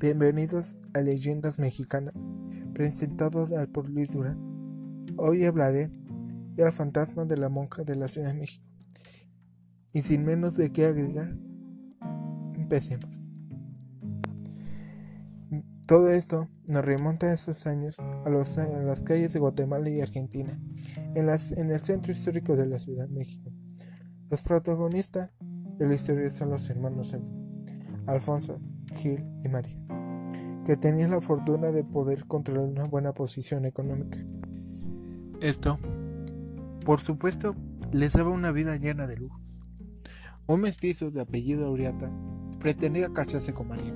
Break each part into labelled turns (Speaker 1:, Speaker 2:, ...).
Speaker 1: Bienvenidos a Leyendas Mexicanas, presentados por Luis Durán. Hoy hablaré del fantasma de la monja de la Ciudad de México. Y sin menos de qué agregar, empecemos. Todo esto nos remonta a esos años a, las calles de Guatemala y Argentina, en, en el centro histórico de la Ciudad de México. Los protagonistas de la historia son los hermanos Alfonso, Gil y María que tenían la fortuna de poder controlar una buena posición económica. Esto, por supuesto, les daba una vida llena de lujos. Un mestizo de apellido Auriata pretendía casarse con María,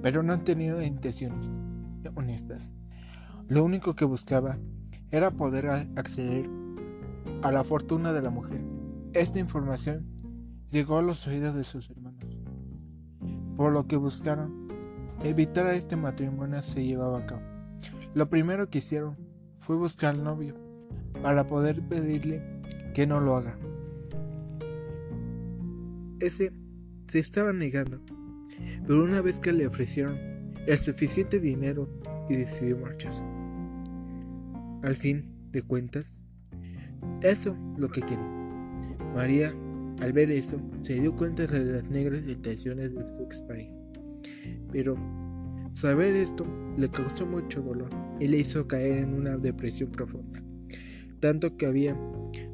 Speaker 1: pero no tenía intenciones honestas. Lo único que buscaba era poder acceder a la fortuna de la mujer. Esta información llegó a los oídos de sus hermanos, por lo que buscaron evitar este matrimonio se llevaba a cabo. Lo primero que hicieron fue buscar al novio para poder pedirle que no lo haga. Ese se estaba negando, pero una vez que le ofrecieron el suficiente dinero y decidió marcharse. Al fin de cuentas, eso lo que quería. María, al ver eso, se dio cuenta de las negras intenciones de su expareja pero saber esto le causó mucho dolor y le hizo caer en una depresión profunda, tanto que había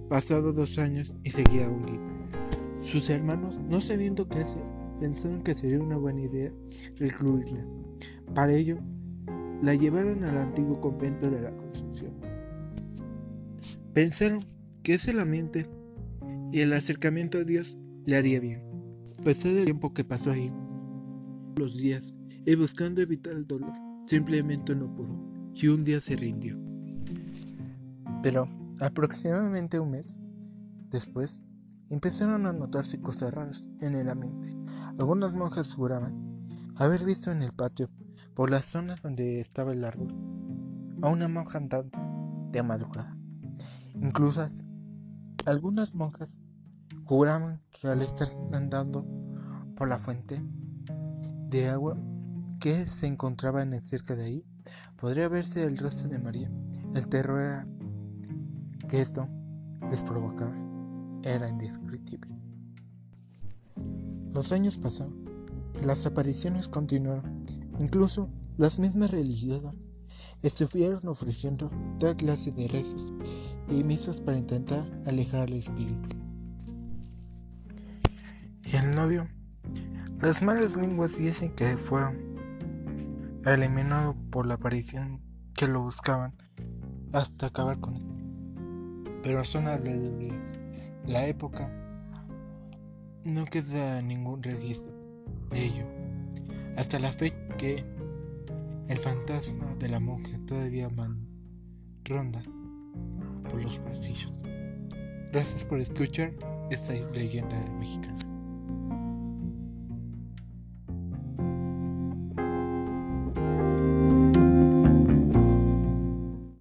Speaker 1: pasado dos años y seguía hundido. Sus hermanos, no sabiendo qué hacer, pensaron que sería una buena idea recluirla. Para ello, la llevaron al antiguo convento de la Concepción. Pensaron que ese lamento y el acercamiento a Dios le haría bien. Pesar del tiempo que pasó ahí, los días y buscando evitar el dolor, simplemente no pudo y un día se rindió. Pero aproximadamente un mes después empezaron a notarse cosas raras en el ambiente. Algunas monjas juraban haber visto en el patio, por las zonas donde estaba el árbol, a una monja andando de madrugada. Incluso algunas monjas juraban que al estar andando por la fuente de agua que se encontraba en cerca de ahí, podría verse el rostro de María. El terror que esto les provocaba era indescriptible. Los años pasaron y las apariciones continuaron. Incluso las mismas religiosas estuvieron ofreciendo toda clase de rezos y misas para intentar alejar al espíritu. Y el novio las malas lenguas dicen que fueron eliminados por la aparición que lo buscaban hasta acabar con él. Pero son alegorías. La época no queda ningún registro de ello. Hasta la fe que el fantasma de la monja todavía ronda por los pasillos. Gracias por escuchar esta leyenda mexicana.